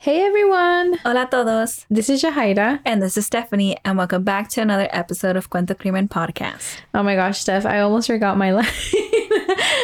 Hey everyone! Hola a todos. This is Jahaira. And this is Stephanie, and welcome back to another episode of Cuento Crimen Podcast. Oh my gosh, Steph, I almost forgot my line.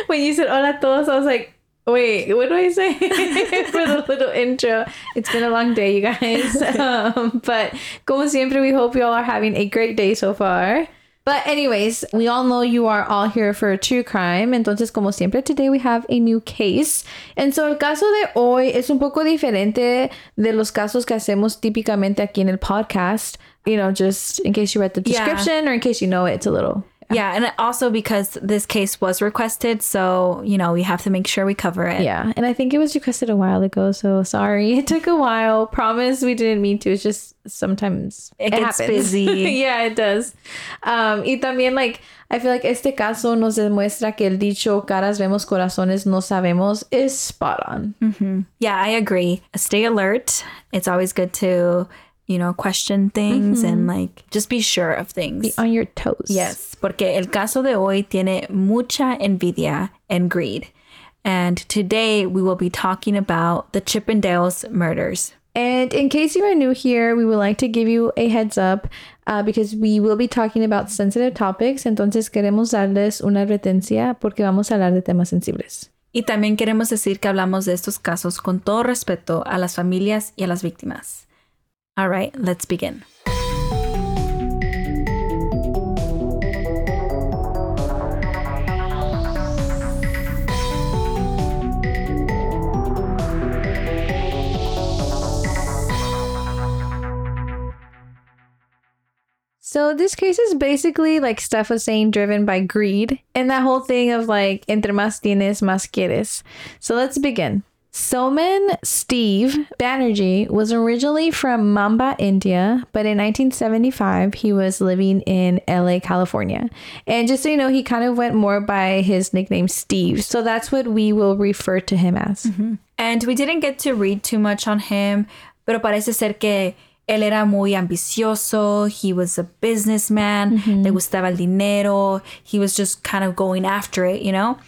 when you said hola a todos, I was like, wait, what do I say for the little intro? It's been a long day, you guys. Um, but como siempre, we hope you all are having a great day so far. But anyways, we all know you are all here for true crime. Entonces, como siempre, today we have a new case. And so el caso de hoy es un poco diferente de los casos que hacemos típicamente aquí en el podcast. You know, just in case you read the description yeah. or in case you know it, it's a little yeah, and also because this case was requested, so you know we have to make sure we cover it. Yeah, and I think it was requested a while ago, so sorry it took a while. Promise we didn't mean to. It's just sometimes it, it gets happens. busy. yeah, it does. Um, y también like I feel like este caso nos demuestra que el dicho caras vemos corazones no sabemos is spot on. Mm-hmm. Yeah, I agree. Stay alert. It's always good to you know, question things mm-hmm. and like just be sure of things. Be on your toes. Yes, porque el caso de hoy tiene mucha envidia and greed. And today we will be talking about the Chippendales murders. And in case you are new here, we would like to give you a heads up uh, because we will be talking about sensitive topics. Entonces queremos darles una advertencia porque vamos a hablar de temas sensibles. Y también queremos decir que hablamos de estos casos con todo respeto a las familias y a las víctimas. All right, let's begin. So this case is basically like Steph was saying, driven by greed and that whole thing of like entre más tienes, más quieres. So let's begin. Somen Steve Banerjee was originally from Mumbai, India, but in 1975 he was living in LA, California. And just so you know, he kind of went more by his nickname Steve. So that's what we will refer to him as. Mm-hmm. And we didn't get to read too much on him, pero parece ser que él era muy ambicioso. He was a businessman. Mm-hmm. Le gustaba el dinero. He was just kind of going after it, you know?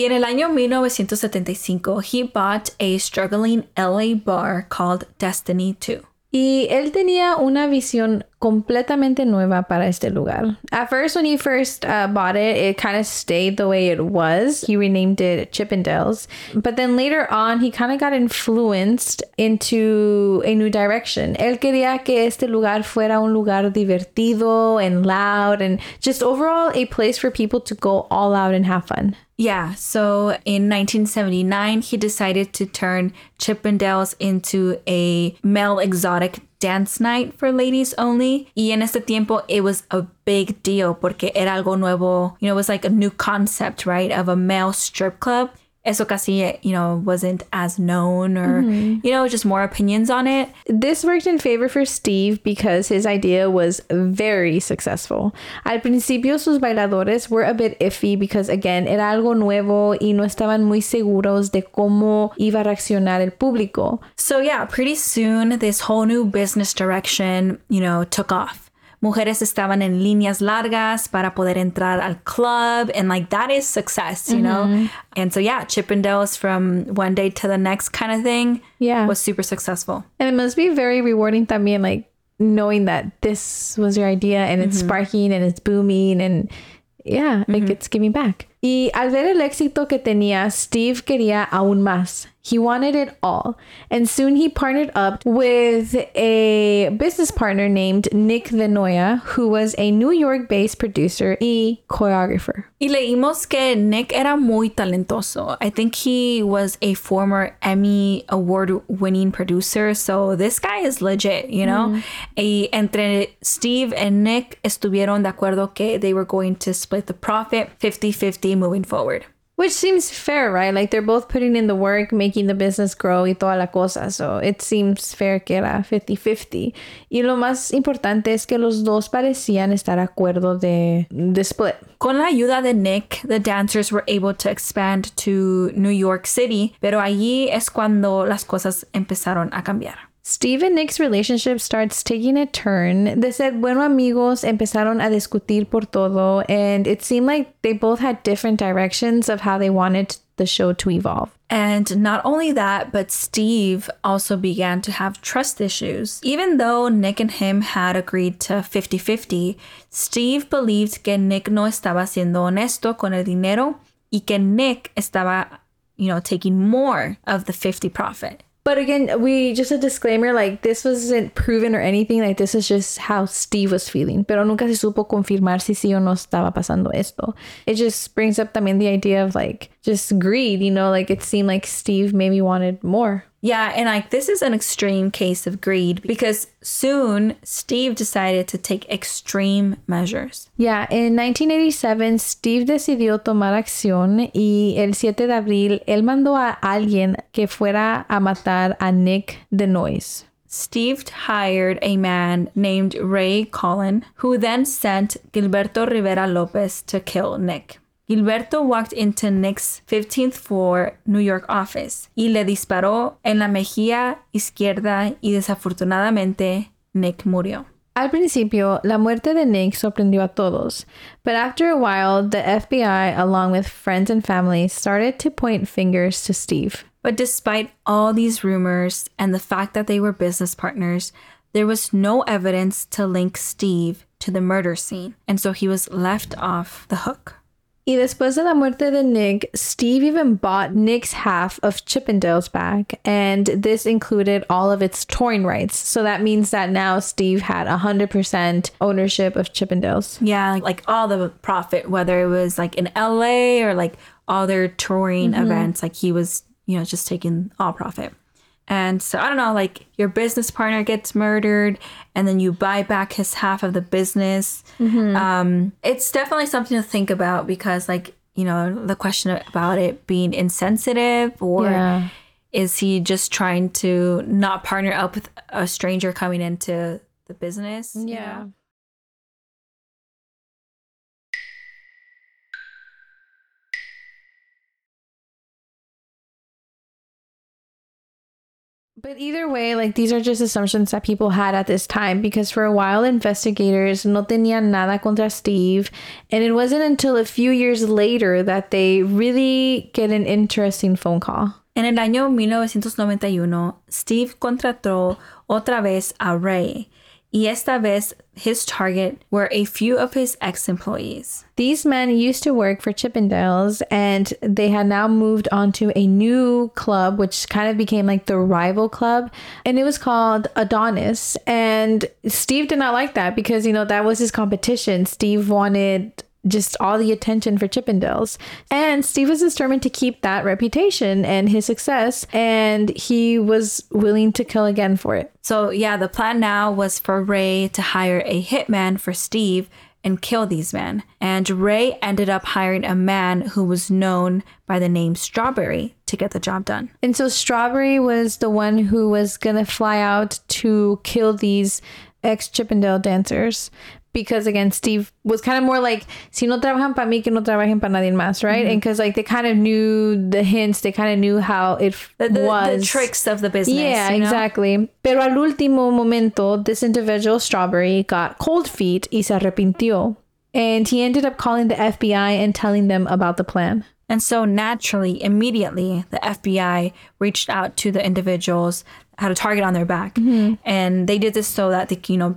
Y en el año 1975, he bought a struggling LA bar called Destiny 2. Y él tenía una visión completamente nueva para este lugar. At first, when he first uh, bought it, it kind of stayed the way it was. He renamed it Chippendales. But then later on, he kind of got influenced into a new direction. Él quería que este lugar fuera un lugar divertido and loud and just overall a place for people to go all out and have fun. Yeah, so in 1979, he decided to turn Chippendales into a male exotic dance night for ladies only. Y en este tiempo, it was a big deal porque era algo nuevo. You know, it was like a new concept, right, of a male strip club eso casi, you know, wasn't as known or, mm-hmm. you know, just more opinions on it. This worked in favor for Steve because his idea was very successful. Al principio, sus bailadores were a bit iffy because, again, era algo nuevo y no estaban muy seguros de cómo iba a reaccionar el público. So, yeah, pretty soon, this whole new business direction, you know, took off mujeres estaban en líneas largas para poder entrar al club and like that is success you mm-hmm. know and so yeah chippendales from one day to the next kind of thing yeah was super successful and it must be very rewarding también like knowing that this was your idea and it's mm-hmm. sparking and it's booming and yeah like mm-hmm. it's giving back y al ver el éxito que tenía steve quería aún más he wanted it all. And soon he partnered up with a business partner named Nick De Noia, who was a New York based producer y choreographer. Y leímos que Nick era muy talentoso. I think he was a former Emmy award winning producer. So this guy is legit, you know? Mm. Y entre Steve and Nick estuvieron de acuerdo que they were going to split the profit 50 50 moving forward. Which seems fair, right? Like they're both putting in the work, making the business grow y toda la cosa. So it seems fair que era 50-50. Y lo más importante es que los dos parecían estar de acuerdo de, de split. Con la ayuda de Nick, the dancers were able to expand to New York City, pero allí es cuando las cosas empezaron a cambiar. Steve and Nick's relationship starts taking a turn. They said buenos amigos, empezaron a discutir por todo, and it seemed like they both had different directions of how they wanted the show to evolve. And not only that, but Steve also began to have trust issues. Even though Nick and him had agreed to 50 50, Steve believed que Nick no estaba siendo honesto con el dinero y que Nick estaba, you know, taking more of the 50 profit. But again, we just a disclaimer like this wasn't proven or anything. Like this is just how Steve was feeling. Pero nunca se supo confirmar si sí o no estaba pasando esto. It just brings up también the idea of like just greed, you know, like it seemed like Steve maybe wanted more. Yeah, and like this is an extreme case of greed because soon Steve decided to take extreme measures. Yeah, in 1987 Steve decidió tomar acción y el 7 de abril él mandó a alguien que fuera a matar a Nick De Noia. Steve hired a man named Ray Colon, who then sent Gilberto Rivera Lopez to kill Nick. Gilberto walked into Nick's 15th floor New York office y le disparó en la mejilla izquierda y desafortunadamente Nick murió. Al principio, la muerte de Nick sorprendió a todos, but after a while, the FBI, along with friends and family, started to point fingers to Steve. But despite all these rumors and the fact that they were business partners, there was no evidence to link Steve to the murder scene, and so he was left off the hook. Y después de la muerte de Nick, Steve even bought Nick's half of Chippendales back, and this included all of its touring rights. So that means that now Steve had 100% ownership of Chippendales. Yeah, like, like all the profit, whether it was like in LA or like all their touring mm-hmm. events, like he was, you know, just taking all profit. And so I don't know, like your business partner gets murdered and then you buy back his half of the business. Um, it's definitely something to think about because, like, you know, the question about it being insensitive or Yeah. is he just trying to not partner up with a stranger coming into the business? you know? But either way, like these are just assumptions that people had at this time because for a while investigators no tenían nada contra Steve, and it wasn't until a few years later that they really get an interesting phone call. En el año 1991, Steve contrató otra vez a Ray, y esta vez his target were a few of his ex-employees. These men used to work for Chippendales and they had now moved on to a new club, which kind of became like the rival club. And it was called Adonis. And Steve did not like that because, you know, that was his competition. Steve wanted just all the attention for Chippendales. And Steve was determined to keep that reputation and his success. And he was willing to kill again for it. So yeah, the plan now was for Ray to hire a hitman for Steve and kill these men. And Ray ended up hiring a man who was known by the name Strawberry to get the job done. And so Strawberry was the one who was gonna fly out to kill these ex Chippendale dancers. Because again, Steve was kind of more like, si no trabajan para mí, que no trabajen para nadie más, right? Mm-hmm. And because like they kind of knew the hints, they kind of knew how it The, the, was. the tricks of the business. Yeah, you know? exactly. Pero al último momento, this individual, Strawberry, got cold feet y se arrepintió. And he ended up calling the FBI and telling them about the plan. And so naturally, immediately, the FBI reached out to the individuals, had a target on their back. Mm-hmm. And they did this so that they, you know,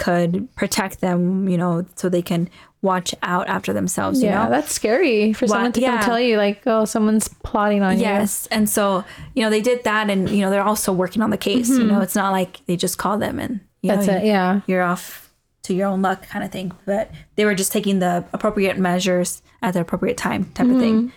could protect them, you know, so they can watch out after themselves, you Yeah, know? that's scary for someone to yeah. come tell you, like, oh, someone's plotting on you. Yes. And so, you know, they did that and, you know, they're also working on the case. You mm-hmm. know, it's not like they just call them and, you That's know, it, yeah. you're off to your own luck kind of thing. But they were just taking the appropriate measures at the appropriate time type of thing. Mm-hmm.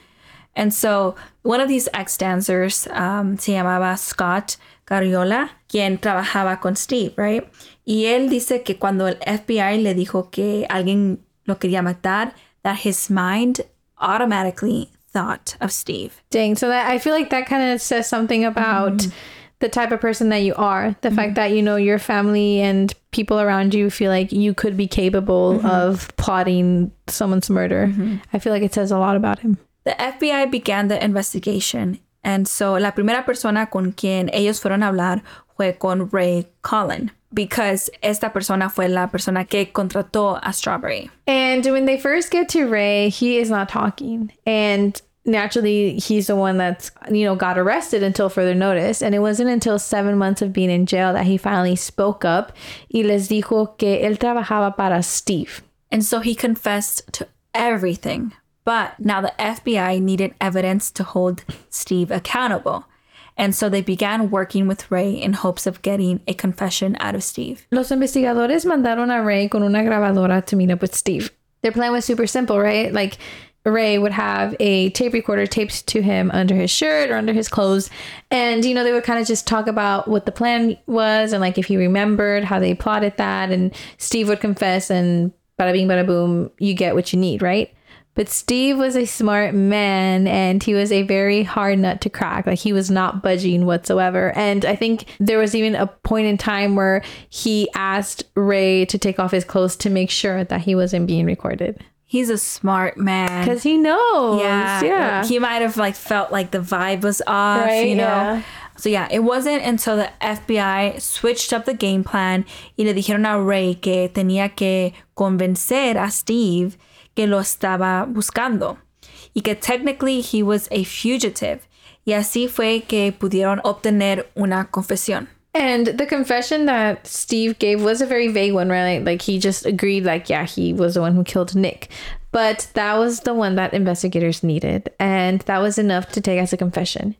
And so one of these ex dancers um, se llamaba Scott Garriola, quien trabajaba con Steve, right? Y él dice que cuando el FBI le dijo que alguien lo quería matar, that his mind automatically thought of Steve. Dang. So that I feel like that kind of says something about mm-hmm. the type of person that you are. The fact mm-hmm. that, you know, your family and people around you feel like you could be capable mm-hmm. of plotting someone's murder. I feel like it says a lot about him. The FBI began the investigation, and so la primera persona con quien ellos fueron a hablar fue con Ray Colon, because esta persona fue la persona que contrató a Strawberry. And when they first get to Ray, he is not talking. And naturally he's the one that's you know got arrested until further notice and it wasn't until seven months of being in jail that he finally spoke up y les dijo que él trabajaba para steve And so he confessed to everything. But now the FBI needed evidence to hold Steve accountable. And so they began working with Ray in hopes of getting a confession out of Steve. Los investigadores mandaron a Ray con una grabadora to meet up with Steve. Their plan was super simple, right? Like Ray would have a tape recorder taped to him under his shirt or under his clothes. And, you know, they would kind of just talk about what the plan was and like if he remembered how they plotted that. And Steve would confess and bada bing, bada boom, you get what you need, right? But Steve was a smart man and he was a very hard nut to crack. Like he was not budging whatsoever. And I think there was even a point in time where he asked Ray to take off his clothes to make sure that he wasn't being recorded. He's a smart man. Because he knows. Yeah. Yeah. He might have like felt like the vibe was off, Right, you know. yeah. So yeah, it wasn't until the FBI switched up the game plan y le dijeron a Ray que tenía que convencer a Steve que lo estaba buscando y que technically he was a fugitive. Y así fue que pudieron obtener una confesión. And the confession that Steve gave was a very vague one, right? Like he just agreed, like, yeah, he was the one who killed Nick. But that was the one that investigators needed. And that was enough to take as a confession.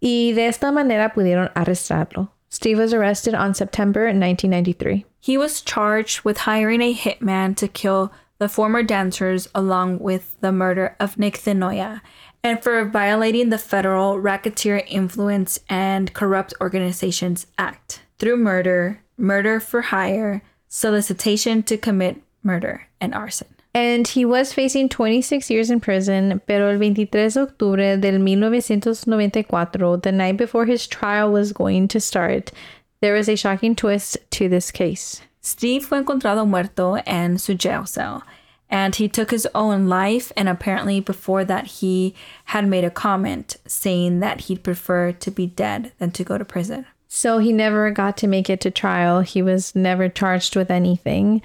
Y de esta manera pudieron arrestarlo. Steve was arrested on September 1993. He was charged with hiring a hitman to kill the former dancers along with the murder of Nick De Noia and for violating the Federal Racketeer Influence and Corrupt Organizations Act through murder, murder for hire, solicitation to commit murder, and arson. And he was facing 26 years in prison, pero el 23 de octubre del 1994, the night before his trial was going to start, there was a shocking twist to this case. Steve fue encontrado muerto in su jail cell, and he took his own life. And apparently, before that, he had made a comment saying that he'd prefer to be dead than to go to prison. So he never got to make it to trial. He was never charged with anything,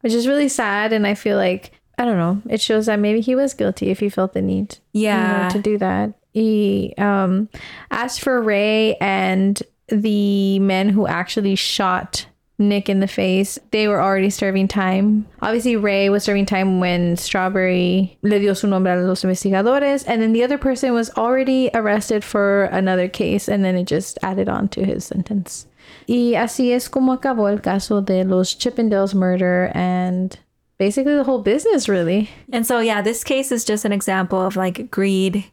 which is really sad. And I feel like, I don't know, it shows that maybe he was guilty if he felt the need you know, Yeah. to do that. He, um, as for Ray and the men who actually shot Nick in the face, they were already serving time. Obviously, Ray was serving time when Strawberry le dio su nombre a los investigadores, and then the other person was already arrested for another case, and then it just added on to his sentence. Y así es como acabó el caso de los Chippendales murder and basically the whole business, really. And so, yeah, this case is just an example of like greed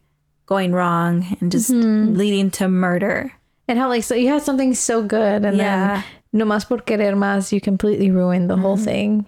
going wrong and just mm-hmm. leading to murder. And how like so you had something so good and Yeah. then no más por querer más you completely ruined the whole thing.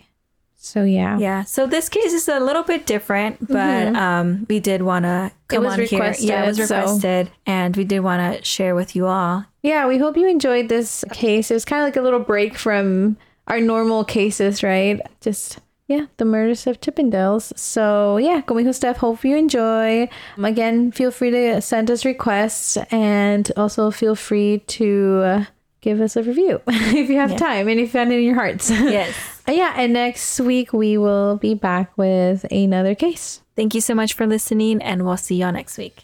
So yeah. Yeah. So this case is a little bit different, but um, we did want to come on here. Yeah, it was requested, so- and we did want to share with you all. Yeah, we hope you enjoyed this case. It was kind of like a little break from our normal cases, right? Just yeah, the murders of Chippendales. So yeah, como dijo Steph, hope you enjoy. Again, feel free to send us requests and also feel free to uh, give us a review if you have time and if you find it in your hearts. Yes. Uh, yeah, and next week we will be back with another case. Thank you so much for listening, and we'll see y'all next week.